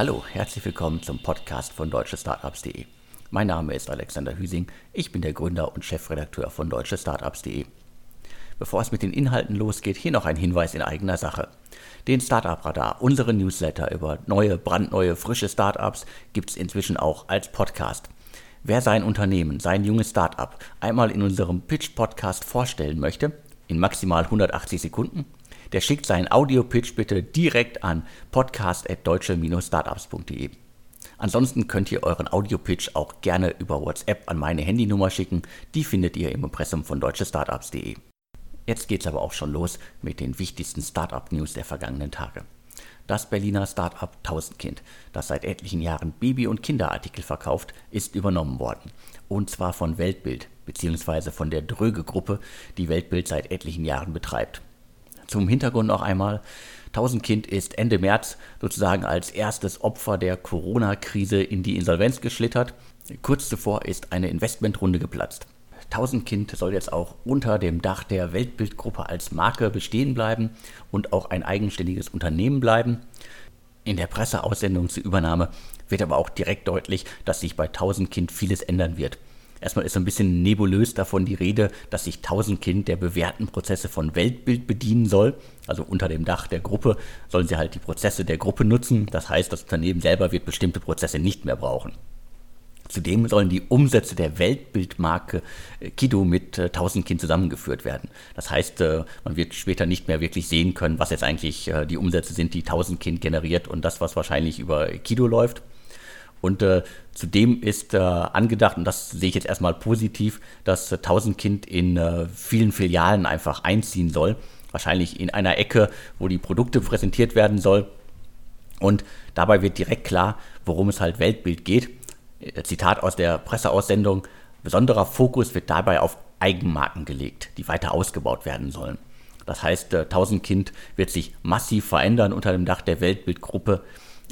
Hallo, herzlich willkommen zum Podcast von deutschestartups.de. Mein Name ist Alexander Hüsing, ich bin der Gründer und Chefredakteur von deutschestartups.de. Bevor es mit den Inhalten losgeht, hier noch ein Hinweis in eigener Sache. Den Startup Radar, unsere Newsletter über neue, brandneue, frische Startups, gibt es inzwischen auch als Podcast. Wer sein Unternehmen, sein junges Startup einmal in unserem Pitch-Podcast vorstellen möchte, in maximal 180 Sekunden, der schickt seinen Audio-Pitch bitte direkt an podcast.deutsche-startups.de. Ansonsten könnt ihr euren Audio-Pitch auch gerne über WhatsApp an meine Handynummer schicken. Die findet ihr im Impressum von deutschestartups.de. Jetzt geht's aber auch schon los mit den wichtigsten Startup-News der vergangenen Tage. Das Berliner Startup Tausendkind, das seit etlichen Jahren Baby- und Kinderartikel verkauft, ist übernommen worden. Und zwar von Weltbild, beziehungsweise von der Dröge-Gruppe, die Weltbild seit etlichen Jahren betreibt. Zum Hintergrund noch einmal. Tausendkind ist Ende März sozusagen als erstes Opfer der Corona-Krise in die Insolvenz geschlittert. Kurz zuvor ist eine Investmentrunde geplatzt. Tausendkind soll jetzt auch unter dem Dach der Weltbildgruppe als Marke bestehen bleiben und auch ein eigenständiges Unternehmen bleiben. In der Presseaussendung zur Übernahme wird aber auch direkt deutlich, dass sich bei Tausendkind vieles ändern wird. Erstmal ist so ein bisschen nebulös davon die Rede, dass sich Tausendkind der bewährten Prozesse von Weltbild bedienen soll. Also unter dem Dach der Gruppe sollen sie halt die Prozesse der Gruppe nutzen. Das heißt, das Unternehmen selber wird bestimmte Prozesse nicht mehr brauchen. Zudem sollen die Umsätze der Weltbildmarke äh, Kido mit äh, Tausendkind zusammengeführt werden. Das heißt, äh, man wird später nicht mehr wirklich sehen können, was jetzt eigentlich äh, die Umsätze sind, die Tausendkind generiert und das, was wahrscheinlich über Kido läuft. Und äh, zudem ist äh, angedacht, und das sehe ich jetzt erstmal positiv, dass äh, Tausendkind in äh, vielen Filialen einfach einziehen soll. Wahrscheinlich in einer Ecke, wo die Produkte präsentiert werden soll. Und dabei wird direkt klar, worum es halt Weltbild geht. Äh, Zitat aus der Presseaussendung. Besonderer Fokus wird dabei auf Eigenmarken gelegt, die weiter ausgebaut werden sollen. Das heißt, äh, Tausendkind wird sich massiv verändern unter dem Dach der Weltbildgruppe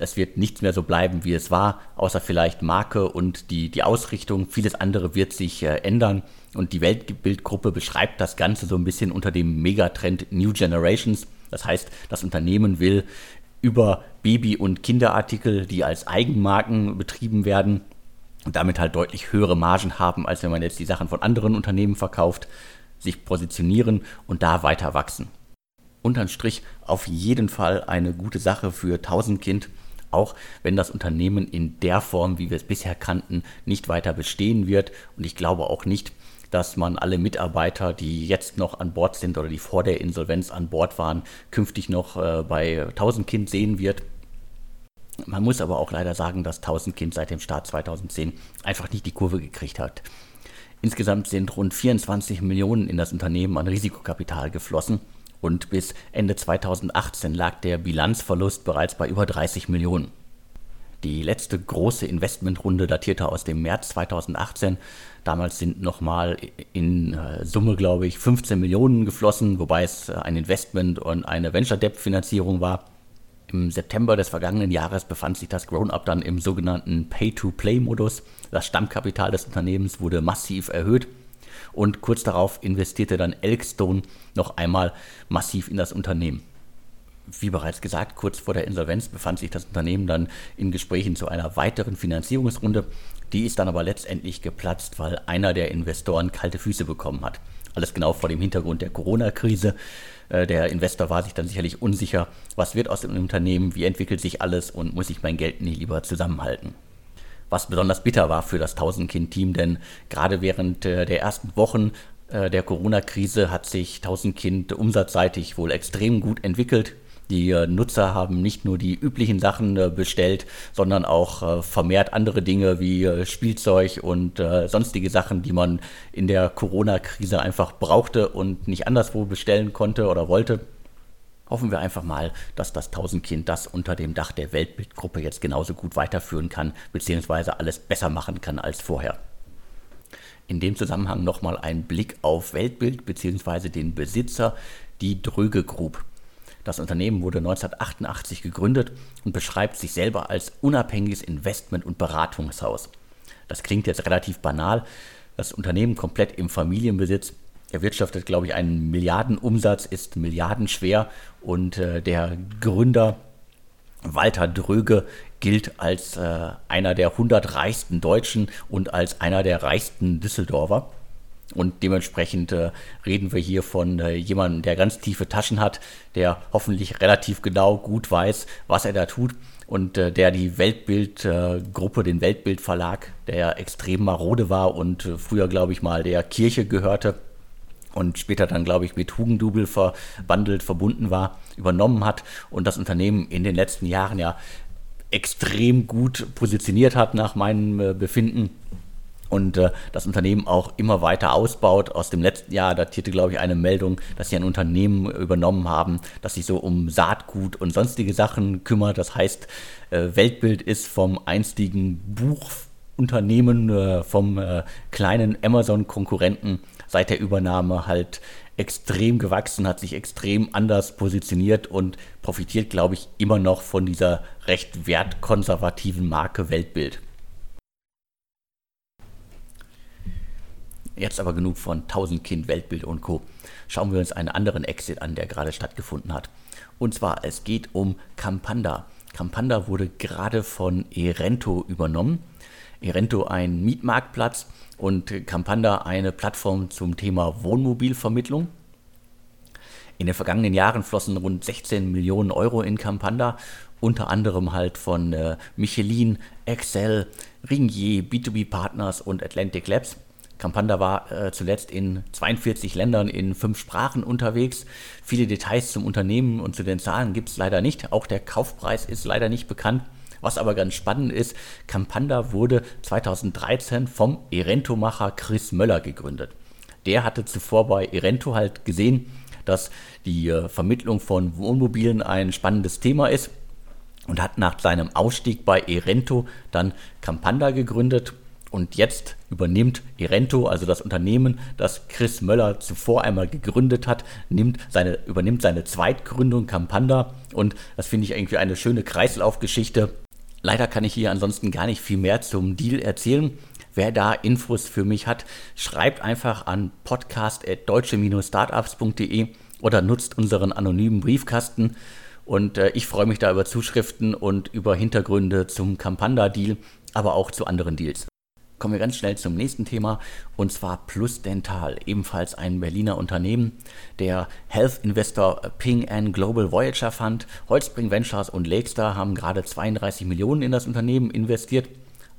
es wird nichts mehr so bleiben, wie es war, außer vielleicht Marke und die, die Ausrichtung. Vieles andere wird sich äh, ändern. Und die Weltbildgruppe beschreibt das Ganze so ein bisschen unter dem Megatrend New Generations. Das heißt, das Unternehmen will über Baby- und Kinderartikel, die als Eigenmarken betrieben werden, und damit halt deutlich höhere Margen haben, als wenn man jetzt die Sachen von anderen Unternehmen verkauft, sich positionieren und da weiter wachsen. Unterm Strich auf jeden Fall eine gute Sache für Tausendkind auch wenn das Unternehmen in der Form, wie wir es bisher kannten, nicht weiter bestehen wird. Und ich glaube auch nicht, dass man alle Mitarbeiter, die jetzt noch an Bord sind oder die vor der Insolvenz an Bord waren, künftig noch äh, bei 1000 Kind sehen wird. Man muss aber auch leider sagen, dass 1000 Kind seit dem Start 2010 einfach nicht die Kurve gekriegt hat. Insgesamt sind rund 24 Millionen in das Unternehmen an Risikokapital geflossen und bis Ende 2018 lag der Bilanzverlust bereits bei über 30 Millionen. Die letzte große Investmentrunde datierte aus dem März 2018. Damals sind nochmal in äh, Summe, glaube ich, 15 Millionen geflossen, wobei es äh, ein Investment und eine Venture-Debt-Finanzierung war. Im September des vergangenen Jahres befand sich das Grown-Up dann im sogenannten Pay-to-Play-Modus. Das Stammkapital des Unternehmens wurde massiv erhöht und kurz darauf investierte dann Elkstone noch einmal massiv in das Unternehmen. Wie bereits gesagt, kurz vor der Insolvenz befand sich das Unternehmen dann in Gesprächen zu einer weiteren Finanzierungsrunde. Die ist dann aber letztendlich geplatzt, weil einer der Investoren kalte Füße bekommen hat. Alles genau vor dem Hintergrund der Corona-Krise. Äh, der Investor war sich dann sicherlich unsicher, was wird aus dem Unternehmen, wie entwickelt sich alles und muss ich mein Geld nicht lieber zusammenhalten was besonders bitter war für das Tausendkind-Team, denn gerade während äh, der ersten Wochen äh, der Corona-Krise hat sich Tausendkind umsatzseitig wohl extrem gut entwickelt. Die äh, Nutzer haben nicht nur die üblichen Sachen bestellt, sondern auch vermehrt andere Dinge wie Spielzeug und sonstige Sachen, die man in der Corona-Krise einfach brauchte und nicht anderswo bestellen konnte oder wollte. Hoffen wir einfach mal, dass das Tausendkind das unter dem Dach der Weltbildgruppe jetzt genauso gut weiterführen kann, beziehungsweise alles besser machen kann als vorher. In dem Zusammenhang nochmal ein Blick auf Weltbild beziehungsweise den Besitzer, die Dröge Group. Das Unternehmen wurde 1988 gegründet und beschreibt sich selber als unabhängiges Investment- und Beratungshaus. Das klingt jetzt relativ banal. Das Unternehmen komplett im Familienbesitz erwirtschaftet, glaube ich, einen Milliardenumsatz, ist milliardenschwer und äh, der Gründer Walter Dröge gilt als äh, einer der 100 reichsten Deutschen und als einer der reichsten Düsseldorfer. Und dementsprechend äh, reden wir hier von äh, jemandem, der ganz tiefe Taschen hat, der hoffentlich relativ genau gut weiß, was er da tut und äh, der die Weltbildgruppe, den Weltbildverlag, der extrem marode war und äh, früher, glaube ich mal, der Kirche gehörte und später dann, glaube ich, mit Hugendubel verwandelt, verbunden war, übernommen hat und das Unternehmen in den letzten Jahren ja extrem gut positioniert hat nach meinem äh, Befinden und äh, das Unternehmen auch immer weiter ausbaut. Aus dem letzten Jahr datierte, glaube ich, eine Meldung, dass sie ein Unternehmen übernommen haben, das sich so um Saatgut und sonstige Sachen kümmert. Das heißt, äh, Weltbild ist vom einstigen Buchunternehmen, äh, vom äh, kleinen Amazon-Konkurrenten seit der Übernahme halt extrem gewachsen, hat sich extrem anders positioniert und profitiert, glaube ich, immer noch von dieser recht wertkonservativen Marke Weltbild. Jetzt aber genug von 1000 Kind, Weltbild und Co. Schauen wir uns einen anderen Exit an, der gerade stattgefunden hat. Und zwar, es geht um Campanda. Campanda wurde gerade von Erento übernommen. Erento ein Mietmarktplatz und Campanda eine Plattform zum Thema Wohnmobilvermittlung. In den vergangenen Jahren flossen rund 16 Millionen Euro in Campanda, unter anderem halt von äh, Michelin, Excel, Ringier, B2B Partners und Atlantic Labs. Campanda war äh, zuletzt in 42 Ländern in fünf Sprachen unterwegs. Viele Details zum Unternehmen und zu den Zahlen gibt es leider nicht. Auch der Kaufpreis ist leider nicht bekannt. Was aber ganz spannend ist, Campanda wurde 2013 vom Erento-Macher Chris Möller gegründet. Der hatte zuvor bei Erento halt gesehen, dass die äh, Vermittlung von Wohnmobilen ein spannendes Thema ist und hat nach seinem Ausstieg bei Erento dann Campanda gegründet und jetzt übernimmt Irento, also das Unternehmen, das Chris Möller zuvor einmal gegründet hat, nimmt seine, übernimmt seine Zweitgründung Campanda. Und das finde ich irgendwie eine schöne Kreislaufgeschichte. Leider kann ich hier ansonsten gar nicht viel mehr zum Deal erzählen. Wer da Infos für mich hat, schreibt einfach an podcast.deutsche-startups.de oder nutzt unseren anonymen Briefkasten. Und äh, ich freue mich da über Zuschriften und über Hintergründe zum Campanda-Deal, aber auch zu anderen Deals. Kommen wir ganz schnell zum nächsten Thema und zwar Plus Dental, ebenfalls ein Berliner Unternehmen. Der Health Investor Ping An Global Voyager Fund, Holzbring Ventures und Lakestar haben gerade 32 Millionen in das Unternehmen investiert.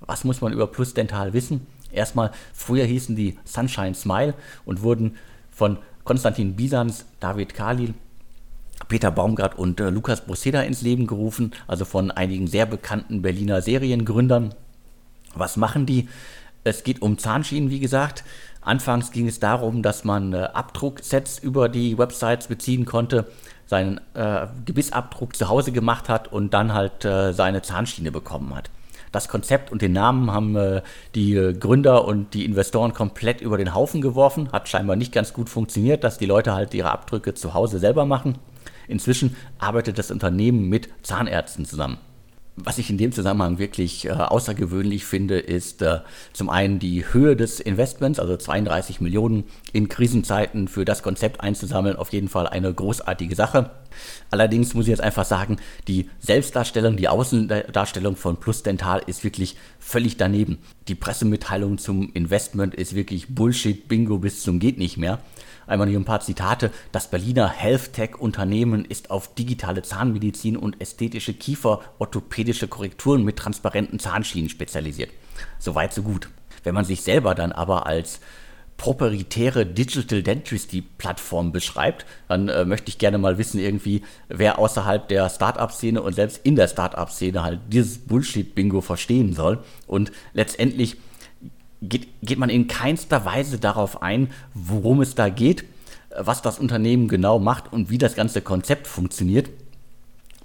Was muss man über Plus Dental wissen? Erstmal, früher hießen die Sunshine Smile und wurden von Konstantin Bisans, David Kalil, Peter Baumgart und äh, Lukas Broseda ins Leben gerufen, also von einigen sehr bekannten Berliner Seriengründern. Was machen die? Es geht um Zahnschienen, wie gesagt. Anfangs ging es darum, dass man äh, Abdrucksets über die Websites beziehen konnte, seinen äh, Gebissabdruck zu Hause gemacht hat und dann halt äh, seine Zahnschiene bekommen hat. Das Konzept und den Namen haben äh, die äh, Gründer und die Investoren komplett über den Haufen geworfen. Hat scheinbar nicht ganz gut funktioniert, dass die Leute halt ihre Abdrücke zu Hause selber machen. Inzwischen arbeitet das Unternehmen mit Zahnärzten zusammen. Was ich in dem Zusammenhang wirklich äh, außergewöhnlich finde, ist äh, zum einen die Höhe des Investments, also 32 Millionen in Krisenzeiten für das Konzept einzusammeln, auf jeden Fall eine großartige Sache. Allerdings muss ich jetzt einfach sagen, die Selbstdarstellung, die Außendarstellung von Plus Dental ist wirklich völlig daneben. Die Pressemitteilung zum Investment ist wirklich Bullshit-Bingo bis zum geht nicht mehr. Einmal hier ein paar Zitate. Das Berliner Health-Tech-Unternehmen ist auf digitale Zahnmedizin und ästhetische Kiefer-orthopädische Korrekturen mit transparenten Zahnschienen spezialisiert. Soweit, so gut. Wenn man sich selber dann aber als proprietäre Digital Dentistry Plattform beschreibt, dann äh, möchte ich gerne mal wissen, irgendwie, wer außerhalb der Startup-Szene und selbst in der Startup-Szene halt dieses Bullshit-Bingo verstehen soll. Und letztendlich geht, geht man in keinster Weise darauf ein, worum es da geht, was das Unternehmen genau macht und wie das ganze Konzept funktioniert.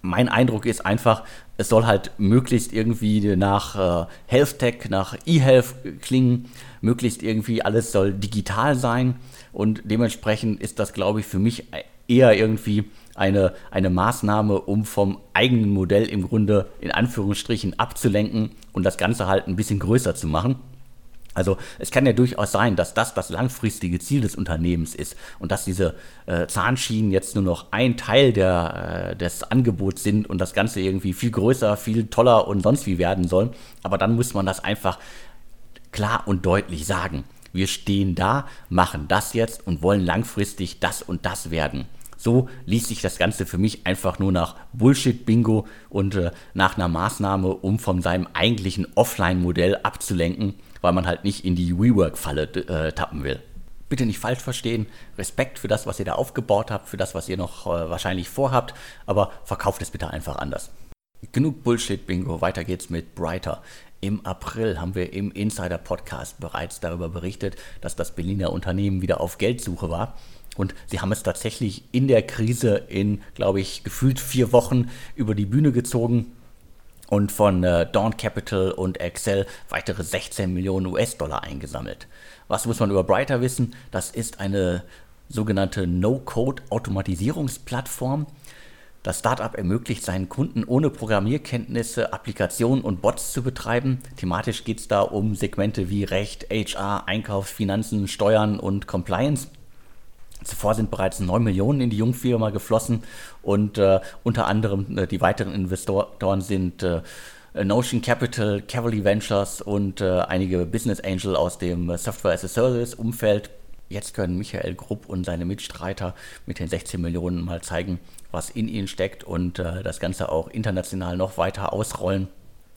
Mein Eindruck ist einfach, es soll halt möglichst irgendwie nach äh, Health Tech, nach eHealth klingen, möglichst irgendwie alles soll digital sein und dementsprechend ist das, glaube ich, für mich eher irgendwie eine, eine Maßnahme, um vom eigenen Modell im Grunde in Anführungsstrichen abzulenken und das Ganze halt ein bisschen größer zu machen. Also es kann ja durchaus sein, dass das das langfristige Ziel des Unternehmens ist und dass diese äh, Zahnschienen jetzt nur noch ein Teil der, äh, des Angebots sind und das Ganze irgendwie viel größer, viel toller und sonst wie werden soll. Aber dann muss man das einfach klar und deutlich sagen. Wir stehen da, machen das jetzt und wollen langfristig das und das werden. So liest sich das Ganze für mich einfach nur nach Bullshit-Bingo und äh, nach einer Maßnahme, um von seinem eigentlichen Offline-Modell abzulenken, weil man halt nicht in die WeWork-Falle äh, tappen will. Bitte nicht falsch verstehen, Respekt für das, was ihr da aufgebaut habt, für das, was ihr noch äh, wahrscheinlich vorhabt, aber verkauft es bitte einfach anders. Genug Bullshit-Bingo, weiter geht's mit Brighter. Im April haben wir im Insider-Podcast bereits darüber berichtet, dass das Berliner Unternehmen wieder auf Geldsuche war und sie haben es tatsächlich in der Krise in, glaube ich, gefühlt vier Wochen über die Bühne gezogen und von äh, Dawn Capital und Excel weitere 16 Millionen US-Dollar eingesammelt. Was muss man über Brighter wissen? Das ist eine sogenannte No-Code-Automatisierungsplattform. Das Startup ermöglicht seinen Kunden ohne Programmierkenntnisse Applikationen und Bots zu betreiben. Thematisch geht es da um Segmente wie Recht, HR, Einkauf, Finanzen, Steuern und Compliance. Zuvor sind bereits 9 Millionen in die Jungfirma geflossen und äh, unter anderem äh, die weiteren Investoren sind äh, Notion Capital, Cavalry Ventures und äh, einige Business Angel aus dem Software as a Service Umfeld. Jetzt können Michael Grupp und seine Mitstreiter mit den 16 Millionen mal zeigen, was in ihnen steckt und äh, das Ganze auch international noch weiter ausrollen.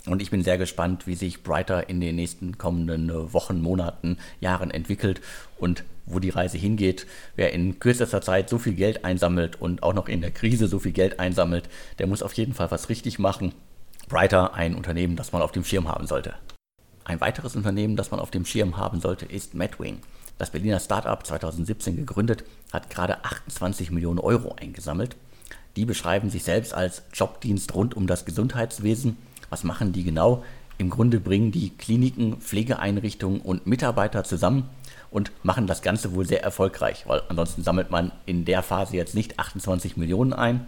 Und ich bin sehr gespannt, wie sich Brighter in den nächsten kommenden äh, Wochen, Monaten, Jahren entwickelt und wo die Reise hingeht. Wer in kürzester Zeit so viel Geld einsammelt und auch noch in der Krise so viel Geld einsammelt, der muss auf jeden Fall was richtig machen. Brighter, ein Unternehmen, das man auf dem Schirm haben sollte. Ein weiteres Unternehmen, das man auf dem Schirm haben sollte, ist Madwing. Das Berliner Startup 2017 gegründet, hat gerade 28 Millionen Euro eingesammelt. Die beschreiben sich selbst als Jobdienst rund um das Gesundheitswesen was machen die genau? Im Grunde bringen die Kliniken, Pflegeeinrichtungen und Mitarbeiter zusammen und machen das Ganze wohl sehr erfolgreich, weil ansonsten sammelt man in der Phase jetzt nicht 28 Millionen ein.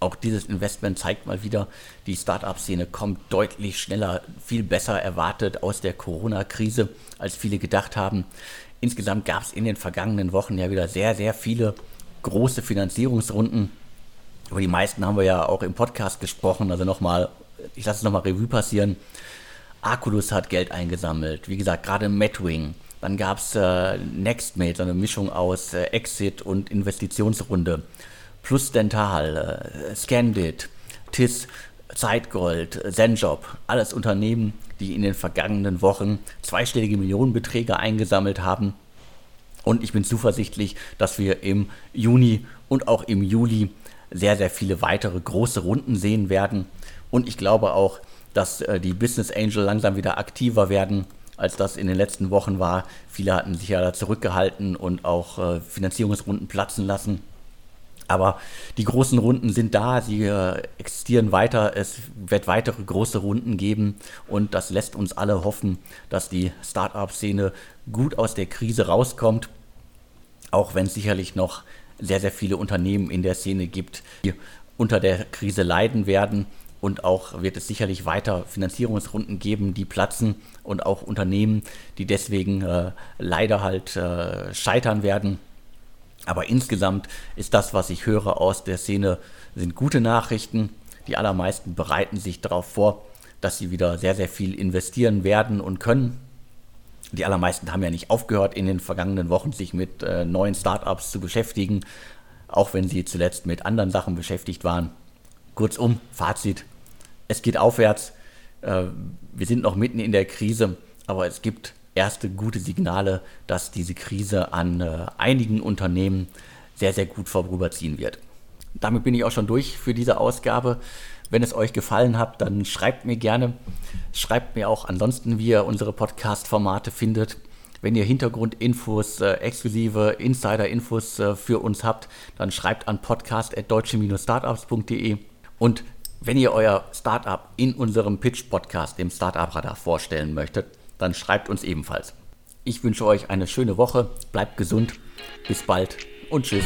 Auch dieses Investment zeigt mal wieder, die Startup-Szene kommt deutlich schneller, viel besser erwartet aus der Corona-Krise, als viele gedacht haben. Insgesamt gab es in den vergangenen Wochen ja wieder sehr, sehr viele große Finanzierungsrunden. Über die meisten haben wir ja auch im Podcast gesprochen, also nochmal ich lasse es nochmal Revue passieren. Aculus hat Geld eingesammelt. Wie gesagt, gerade Medwing. Dann gab es äh, Nextmate, so eine Mischung aus äh, Exit und Investitionsrunde. Plus Dental, äh, Scandit, TIS, Zeitgold, Zenjob. Alles Unternehmen, die in den vergangenen Wochen zweistellige Millionenbeträge eingesammelt haben. Und ich bin zuversichtlich, dass wir im Juni und auch im Juli sehr, sehr viele weitere große Runden sehen werden. Und ich glaube auch, dass äh, die Business Angel langsam wieder aktiver werden, als das in den letzten Wochen war. Viele hatten sich ja da zurückgehalten und auch äh, Finanzierungsrunden platzen lassen. Aber die großen Runden sind da, sie äh, existieren weiter, es wird weitere große Runden geben und das lässt uns alle hoffen, dass die Startup-Szene gut aus der Krise rauskommt, auch wenn es sicherlich noch sehr, sehr viele Unternehmen in der Szene gibt, die unter der Krise leiden werden. Und auch wird es sicherlich weiter Finanzierungsrunden geben, die platzen und auch Unternehmen, die deswegen äh, leider halt äh, scheitern werden. Aber insgesamt ist das, was ich höre aus der Szene, sind gute Nachrichten. Die allermeisten bereiten sich darauf vor, dass sie wieder sehr, sehr viel investieren werden und können. Die allermeisten haben ja nicht aufgehört, in den vergangenen Wochen sich mit äh, neuen Startups zu beschäftigen, auch wenn sie zuletzt mit anderen Sachen beschäftigt waren. Kurzum, Fazit, es geht aufwärts. Äh, wir sind noch mitten in der Krise, aber es gibt erste gute Signale, dass diese Krise an äh, einigen Unternehmen sehr, sehr gut vorüberziehen wird. Damit bin ich auch schon durch für diese Ausgabe. Wenn es euch gefallen hat, dann schreibt mir gerne. Schreibt mir auch ansonsten, wie ihr unsere Podcast-Formate findet. Wenn ihr Hintergrundinfos, äh, exklusive Insider-Infos äh, für uns habt, dann schreibt an podcast.deutsche-startups.de. Und wenn ihr euer Startup in unserem Pitch-Podcast, dem Startup-Radar, vorstellen möchtet, dann schreibt uns ebenfalls. Ich wünsche euch eine schöne Woche, bleibt gesund, bis bald und tschüss.